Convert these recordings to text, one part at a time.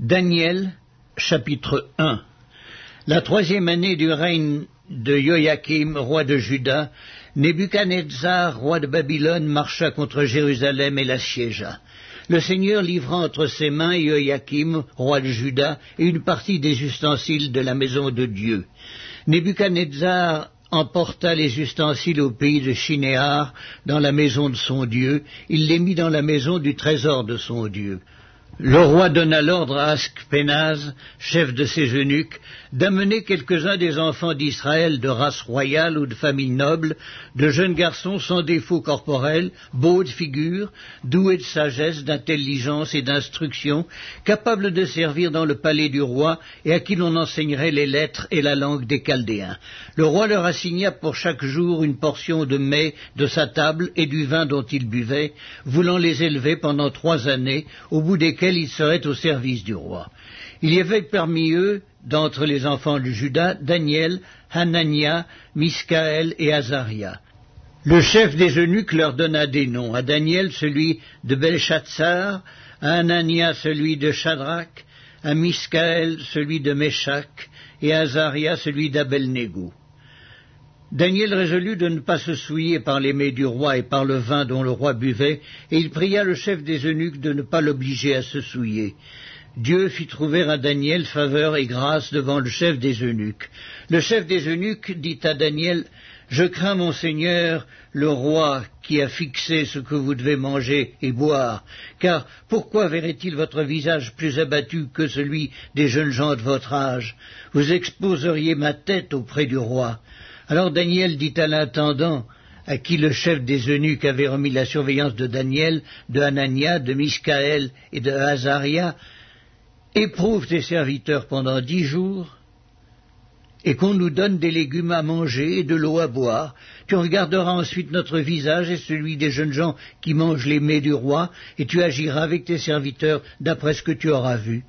Daniel, chapitre 1 La troisième année du règne de Joachim, roi de Juda, Nebuchadnezzar, roi de Babylone, marcha contre Jérusalem et la siégea. Le Seigneur livra entre ses mains Joachim, roi de Juda, et une partie des ustensiles de la maison de Dieu. Nebuchadnezzar emporta les ustensiles au pays de Shinéar, dans la maison de son Dieu, il les mit dans la maison du trésor de son Dieu. Le roi donna l'ordre à Askpenaz, chef de ses eunuques, d'amener quelques-uns des enfants d'Israël de race royale ou de famille noble, de jeunes garçons sans défaut corporel, beaux de figure, doués de sagesse, d'intelligence et d'instruction, capables de servir dans le palais du roi et à qui l'on enseignerait les lettres et la langue des Chaldéens. Le roi leur assigna pour chaque jour une portion de mets de sa table et du vin dont ils buvaient, voulant les élever pendant trois années, au bout desquelles ils seraient au service du roi. Il y avait parmi eux, d'entre les enfants de Judas, Daniel, Hanania, Miskaël et Azaria. Le chef des eunuques leur donna des noms, à Daniel celui de Belshazzar, à Hanania celui de Shadrach, à Miskaël celui de Meshach, et à Azaria celui d'Abelnego. Daniel résolut de ne pas se souiller par les du roi et par le vin dont le roi buvait, et il pria le chef des eunuques de ne pas l'obliger à se souiller. Dieu fit trouver à Daniel faveur et grâce devant le chef des eunuques. Le chef des eunuques dit à Daniel, Je crains mon Seigneur, le roi, qui a fixé ce que vous devez manger et boire, car pourquoi verrait-il votre visage plus abattu que celui des jeunes gens de votre âge? Vous exposeriez ma tête auprès du roi. Alors Daniel dit à l'intendant, à qui le chef des eunuques avait remis la surveillance de Daniel, de Hanania, de Miskaël et de Azaria, éprouve tes serviteurs pendant dix jours, et qu'on nous donne des légumes à manger et de l'eau à boire. Tu regarderas ensuite notre visage et celui des jeunes gens qui mangent les mets du roi, et tu agiras avec tes serviteurs d'après ce que tu auras vu.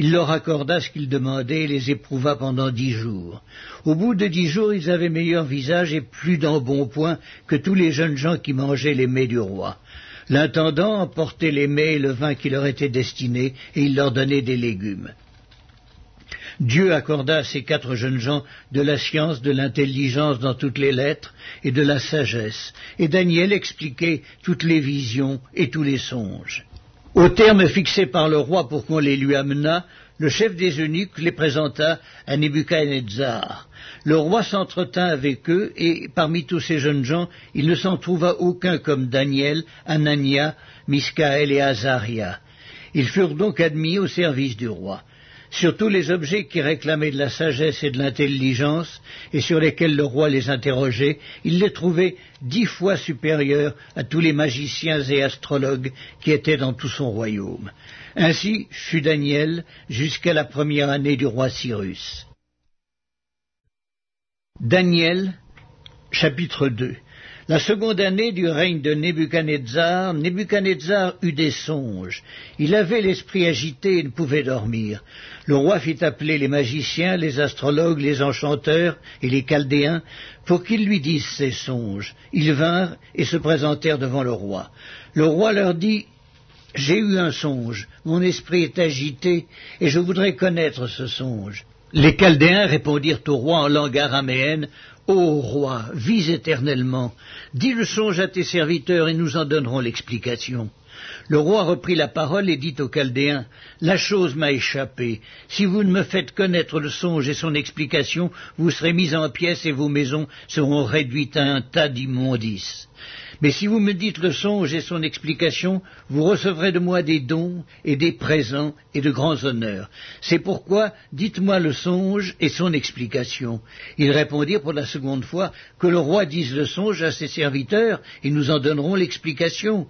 Il leur accorda ce qu'ils demandaient et les éprouva pendant dix jours. Au bout de dix jours, ils avaient meilleur visage et plus d'embonpoint que tous les jeunes gens qui mangeaient les mets du roi. L'intendant emportait les mets et le vin qui leur étaient destinés, et il leur donnait des légumes. Dieu accorda à ces quatre jeunes gens de la science, de l'intelligence dans toutes les lettres et de la sagesse, et Daniel expliquait toutes les visions et tous les songes. Au terme fixé par le roi pour qu'on les lui amenât, le chef des eunuques les présenta à Nebuchadnezzar. Le roi s'entretint avec eux, et parmi tous ces jeunes gens, il ne s'en trouva aucun comme Daniel, Anania, Miskaël et Azaria. Ils furent donc admis au service du roi sur tous les objets qui réclamaient de la sagesse et de l'intelligence, et sur lesquels le roi les interrogeait, il les trouvait dix fois supérieurs à tous les magiciens et astrologues qui étaient dans tout son royaume. Ainsi fut Daniel jusqu'à la première année du roi Cyrus. Daniel, chapitre 2 la seconde année du règne de Nebuchadnezzar, Nebuchadnezzar eut des songes. Il avait l'esprit agité et ne pouvait dormir. Le roi fit appeler les magiciens, les astrologues, les enchanteurs et les chaldéens pour qu'ils lui disent ses songes. Ils vinrent et se présentèrent devant le roi. Le roi leur dit J'ai eu un songe, mon esprit est agité et je voudrais connaître ce songe. Les Chaldéens répondirent au roi en langue araméenne Ô roi, vis éternellement, dis le songe à tes serviteurs et nous en donnerons l'explication. Le roi reprit la parole et dit aux Chaldéens La chose m'a échappé. Si vous ne me faites connaître le songe et son explication, vous serez mis en pièces et vos maisons seront réduites à un tas d'immondices. Mais si vous me dites le songe et son explication, vous recevrez de moi des dons et des présents et de grands honneurs. C'est pourquoi dites-moi le songe et son explication. Ils répondirent pour la seconde fois que le roi dise le songe à ses serviteurs et nous en donnerons l'explication.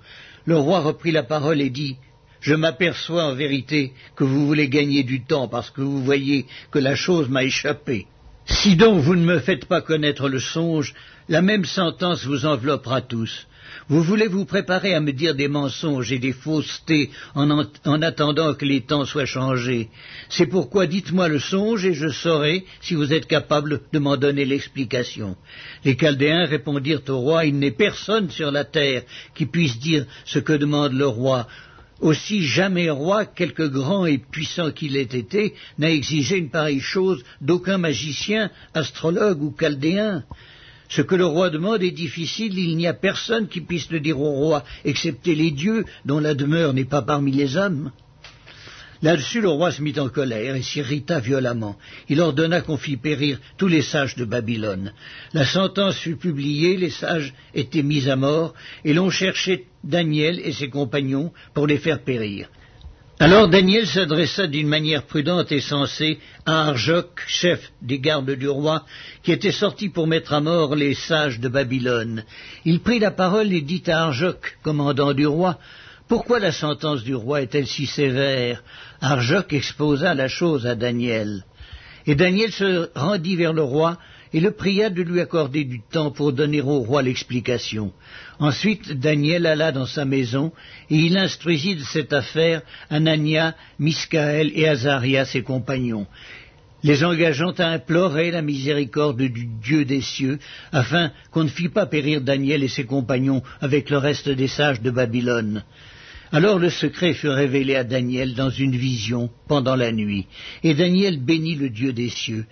Le roi reprit la parole et dit je m'aperçois en vérité que vous voulez gagner du temps parce que vous voyez que la chose m'a échappé. Si donc vous ne me faites pas connaître le songe, la même sentence vous enveloppera tous. Vous voulez vous préparer à me dire des mensonges et des faussetés en, en attendant que les temps soient changés. C'est pourquoi dites-moi le songe et je saurai si vous êtes capable de m'en donner l'explication. Les Chaldéens répondirent au roi, Il n'est personne sur la terre qui puisse dire ce que demande le roi. Aussi jamais roi, quelque grand et puissant qu'il ait été, n'a exigé une pareille chose d'aucun magicien, astrologue ou chaldéen. Ce que le roi demande est difficile, il n'y a personne qui puisse le dire au roi, excepté les dieux, dont la demeure n'est pas parmi les hommes. Là-dessus, le roi se mit en colère et s'irrita violemment. Il ordonna qu'on fît périr tous les sages de Babylone. La sentence fut publiée, les sages étaient mis à mort, et l'on cherchait Daniel et ses compagnons pour les faire périr. Alors Daniel s'adressa d'une manière prudente et sensée à Arjoc, chef des gardes du roi, qui était sorti pour mettre à mort les sages de Babylone. Il prit la parole et dit à Arjoc, commandant du roi, pourquoi la sentence du roi est-elle si sévère? Arjoc exposa la chose à Daniel. Et Daniel se rendit vers le roi et le pria de lui accorder du temps pour donner au roi l'explication. Ensuite, Daniel alla dans sa maison et il instruisit de cette affaire Anania, Miskaël et Azaria, ses compagnons, les engageant à implorer la miséricorde du Dieu des cieux, afin qu'on ne fît pas périr Daniel et ses compagnons avec le reste des sages de Babylone. Alors le secret fut révélé à Daniel dans une vision pendant la nuit, et Daniel bénit le Dieu des cieux.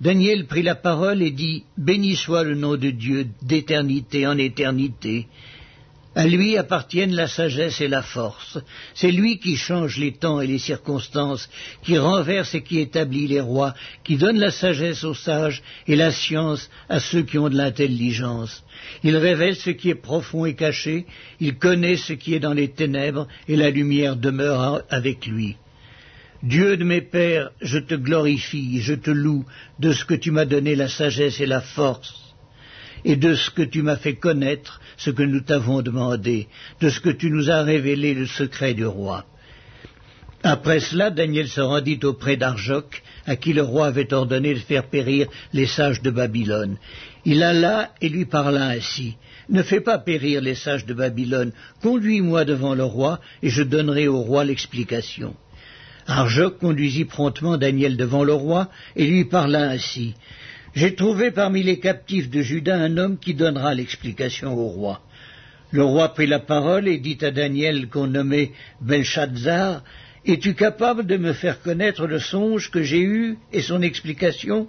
Daniel prit la parole et dit, Béni soit le nom de Dieu d'éternité en éternité. À lui appartiennent la sagesse et la force. C'est lui qui change les temps et les circonstances, qui renverse et qui établit les rois, qui donne la sagesse aux sages et la science à ceux qui ont de l'intelligence. Il révèle ce qui est profond et caché, il connaît ce qui est dans les ténèbres, et la lumière demeure avec lui. Dieu de mes pères, je te glorifie, je te loue de ce que tu m'as donné la sagesse et la force et de ce que tu m'as fait connaître, ce que nous t'avons demandé, de ce que tu nous as révélé le secret du roi. Après cela, Daniel se rendit auprès d'Arjoc, à qui le roi avait ordonné de faire périr les sages de Babylone. Il alla et lui parla ainsi. Ne fais pas périr les sages de Babylone, conduis-moi devant le roi, et je donnerai au roi l'explication. Arjoc conduisit promptement Daniel devant le roi, et lui parla ainsi. J'ai trouvé parmi les captifs de Juda un homme qui donnera l'explication au roi. Le roi prit la parole et dit à Daniel qu'on nommait Belshazzar, Es-tu capable de me faire connaître le songe que j'ai eu et son explication?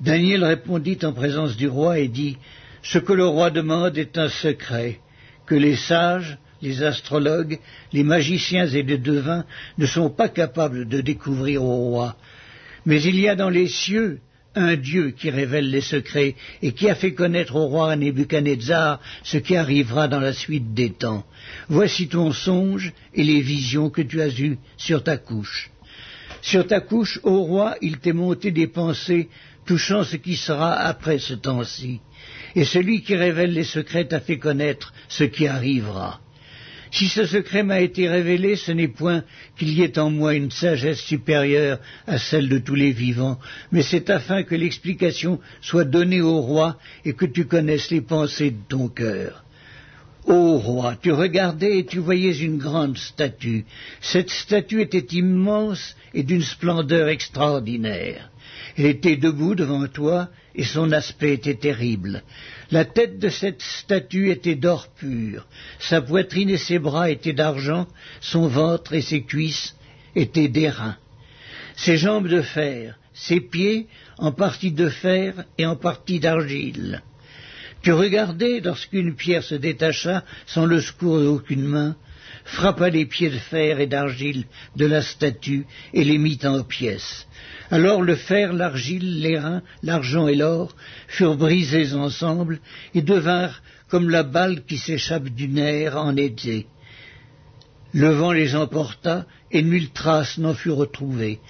Daniel répondit en présence du roi et dit, Ce que le roi demande est un secret, que les sages, les astrologues, les magiciens et les devins ne sont pas capables de découvrir au roi. Mais il y a dans les cieux un Dieu qui révèle les secrets et qui a fait connaître au roi Nebuchadnezzar ce qui arrivera dans la suite des temps. Voici ton songe et les visions que tu as eues sur ta couche. Sur ta couche, ô roi, il t'est monté des pensées touchant ce qui sera après ce temps-ci. Et celui qui révèle les secrets t'a fait connaître ce qui arrivera. Si ce secret m'a été révélé, ce n'est point qu'il y ait en moi une sagesse supérieure à celle de tous les vivants, mais c'est afin que l'explication soit donnée au roi et que tu connaisses les pensées de ton cœur. Ô roi, tu regardais et tu voyais une grande statue. Cette statue était immense et d'une splendeur extraordinaire. Elle était debout devant toi, et son aspect était terrible. La tête de cette statue était d'or pur, sa poitrine et ses bras étaient d'argent, son ventre et ses cuisses étaient d'airain. Ses jambes de fer, ses pieds en partie de fer et en partie d'argile. Tu regardais lorsqu'une pierre se détacha sans le secours d'aucune main, frappa les pieds de fer et d'argile de la statue et les mit en pièces. Alors le fer, l'argile, l'airain, l'argent et l'or furent brisés ensemble et devinrent comme la balle qui s'échappe du nerf en été. Le vent les emporta et nulle trace n'en fut retrouvée.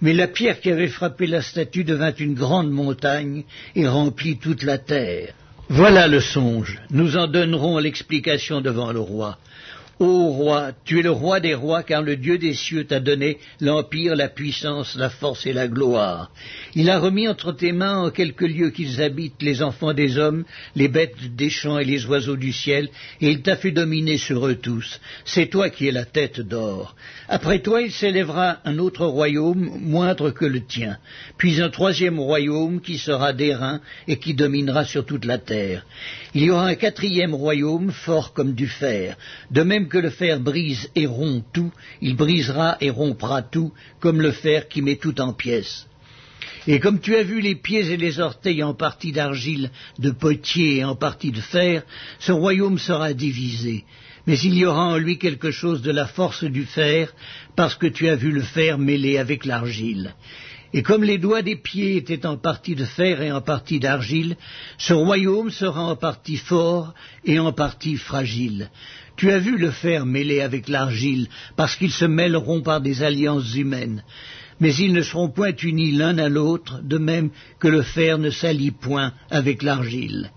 Mais la pierre qui avait frappé la statue devint une grande montagne et remplit toute la terre. Voilà le songe. Nous en donnerons l'explication devant le roi. Ô roi, tu es le roi des rois, car le Dieu des cieux t'a donné l'empire, la puissance, la force et la gloire. Il a remis entre tes mains en quelques lieux qu'ils habitent les enfants des hommes, les bêtes des champs et les oiseaux du ciel, et il t'a fait dominer sur eux tous. C'est toi qui es la tête d'or. Après toi, il s'élèvera un autre royaume, moindre que le tien, puis un troisième royaume qui sera d'airain et qui dominera sur toute la terre. Il y aura un quatrième royaume, fort comme du fer, de même que le fer brise et rompt tout, il brisera et rompra tout, comme le fer qui met tout en pièces. Et comme tu as vu les pieds et les orteils en partie d'argile, de potier et en partie de fer, ce royaume sera divisé. Mais il y aura en lui quelque chose de la force du fer, parce que tu as vu le fer mêlé avec l'argile. Et comme les doigts des pieds étaient en partie de fer et en partie d'argile, ce royaume sera en partie fort et en partie fragile. Tu as vu le fer mêlé avec l'argile, parce qu'ils se mêleront par des alliances humaines. Mais ils ne seront point unis l'un à l'autre, de même que le fer ne s'allie point avec l'argile.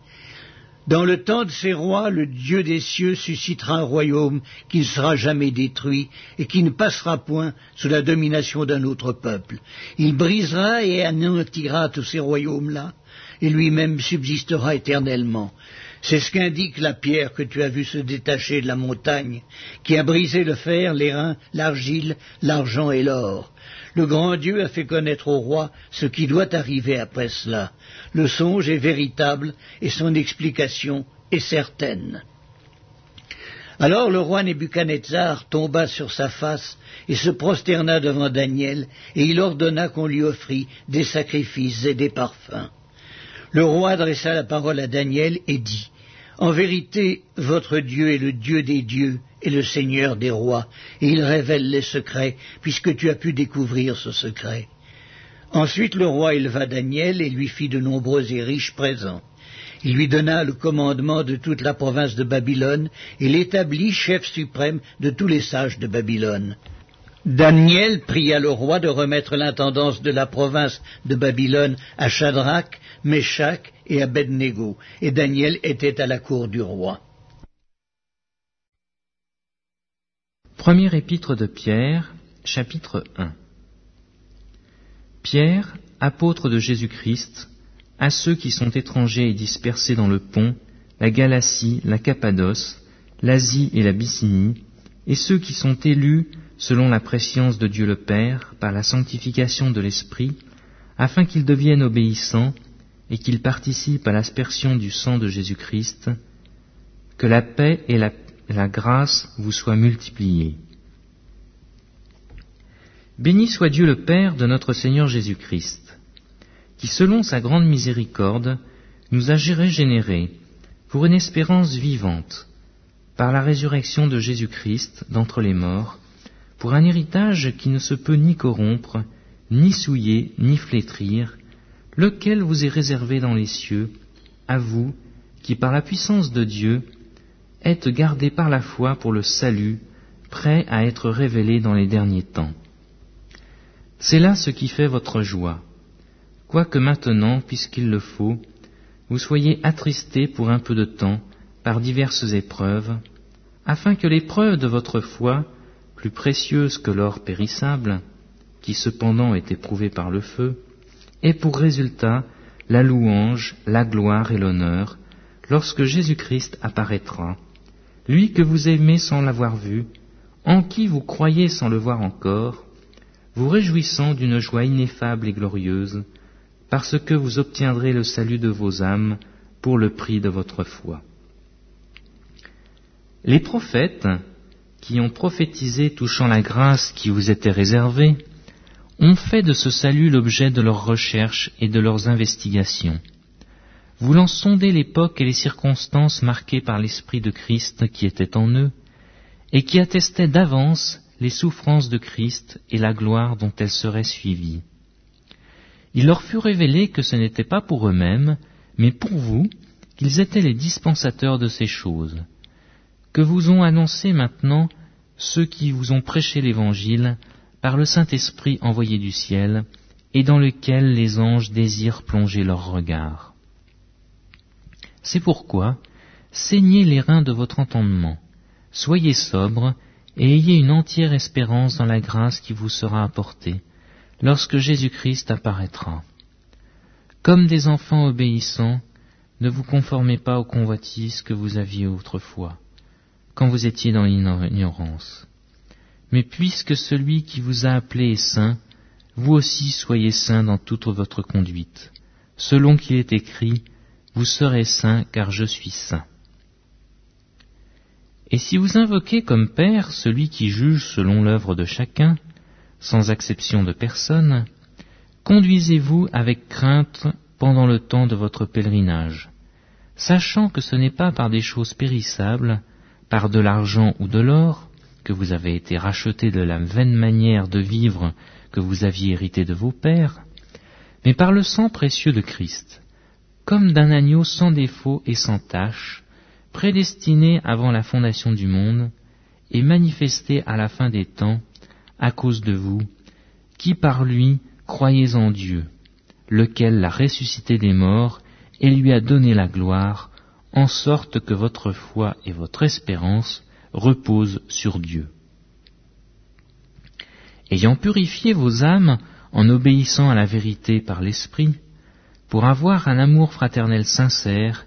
Dans le temps de ces rois, le Dieu des cieux suscitera un royaume qui ne sera jamais détruit et qui ne passera point sous la domination d'un autre peuple. Il brisera et anéantira tous ces royaumes-là, et lui-même subsistera éternellement. C'est ce qu'indique la pierre que tu as vue se détacher de la montagne, qui a brisé le fer, les reins, l'argile, l'argent et l'or. Le grand Dieu a fait connaître au roi ce qui doit arriver après cela. Le songe est véritable et son explication est certaine. Alors le roi Nebuchadnezzar tomba sur sa face et se prosterna devant Daniel, et il ordonna qu'on lui offrît des sacrifices et des parfums. Le roi adressa la parole à Daniel et dit En vérité, votre Dieu est le Dieu des dieux le Seigneur des rois, et il révèle les secrets, puisque tu as pu découvrir ce secret. Ensuite le roi éleva Daniel et lui fit de nombreux et riches présents. Il lui donna le commandement de toute la province de Babylone et l'établit chef suprême de tous les sages de Babylone. Daniel pria le roi de remettre l'intendance de la province de Babylone à Shadrach, Meshach et Abednego, et Daniel était à la cour du roi. Premier épître de Pierre, chapitre 1 Pierre, apôtre de Jésus-Christ, à ceux qui sont étrangers et dispersés dans le pont, la Galatie, la Cappadoce, l'Asie et la Bithynie, et ceux qui sont élus selon la préscience de Dieu le Père par la sanctification de l'Esprit, afin qu'ils deviennent obéissants et qu'ils participent à l'aspersion du sang de Jésus-Christ, que la paix et la la grâce vous soit multipliée. Béni soit Dieu le Père de notre Seigneur Jésus-Christ, qui selon sa grande miséricorde nous a régénérés pour une espérance vivante, par la résurrection de Jésus-Christ d'entre les morts, pour un héritage qui ne se peut ni corrompre, ni souiller, ni flétrir, lequel vous est réservé dans les cieux, à vous, qui par la puissance de Dieu êtes gardés par la foi pour le salut, prêt à être révélé dans les derniers temps. C'est là ce qui fait votre joie, quoique maintenant, puisqu'il le faut, vous soyez attristés pour un peu de temps par diverses épreuves, afin que l'épreuve de votre foi, plus précieuse que l'or périssable, qui cependant est éprouvé par le feu, ait pour résultat la louange, la gloire et l'honneur, lorsque Jésus-Christ apparaîtra, lui que vous aimez sans l'avoir vu, en qui vous croyez sans le voir encore, vous réjouissant d'une joie ineffable et glorieuse, parce que vous obtiendrez le salut de vos âmes pour le prix de votre foi. Les prophètes, qui ont prophétisé touchant la grâce qui vous était réservée, ont fait de ce salut l'objet de leurs recherches et de leurs investigations voulant sonder l'époque et les circonstances marquées par l'Esprit de Christ qui était en eux, et qui attestaient d'avance les souffrances de Christ et la gloire dont elles seraient suivies. Il leur fut révélé que ce n'était pas pour eux-mêmes, mais pour vous, qu'ils étaient les dispensateurs de ces choses, que vous ont annoncé maintenant ceux qui vous ont prêché l'Évangile par le Saint-Esprit envoyé du ciel, et dans lequel les anges désirent plonger leur regard. C'est pourquoi, saignez les reins de votre entendement, soyez sobre, et ayez une entière espérance dans la grâce qui vous sera apportée, lorsque Jésus-Christ apparaîtra. Comme des enfants obéissants, ne vous conformez pas aux convoitises que vous aviez autrefois, quand vous étiez dans l'ignorance. Mais puisque celui qui vous a appelé est saint, vous aussi soyez saints dans toute votre conduite, selon qu'il est écrit, vous serez saints car je suis saint. Et si vous invoquez comme Père celui qui juge selon l'œuvre de chacun, sans exception de personne, conduisez-vous avec crainte pendant le temps de votre pèlerinage, sachant que ce n'est pas par des choses périssables, par de l'argent ou de l'or, que vous avez été rachetés de la vaine manière de vivre que vous aviez hérité de vos pères, mais par le sang précieux de Christ, comme d'un agneau sans défaut et sans tache, prédestiné avant la fondation du monde, et manifesté à la fin des temps, à cause de vous, qui par lui croyez en Dieu, lequel l'a ressuscité des morts et lui a donné la gloire, en sorte que votre foi et votre espérance reposent sur Dieu. Ayant purifié vos âmes en obéissant à la vérité par l'Esprit, pour avoir un amour fraternel sincère,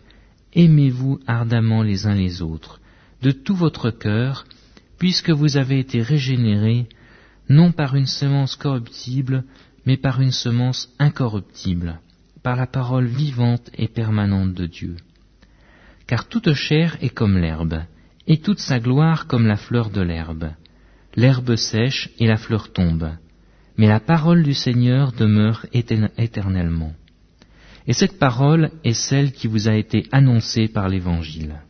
aimez-vous ardemment les uns les autres, de tout votre cœur, puisque vous avez été régénérés, non par une semence corruptible, mais par une semence incorruptible, par la parole vivante et permanente de Dieu. Car toute chair est comme l'herbe, et toute sa gloire comme la fleur de l'herbe. L'herbe sèche et la fleur tombe, mais la parole du Seigneur demeure éternellement. Et cette parole est celle qui vous a été annoncée par l'Évangile.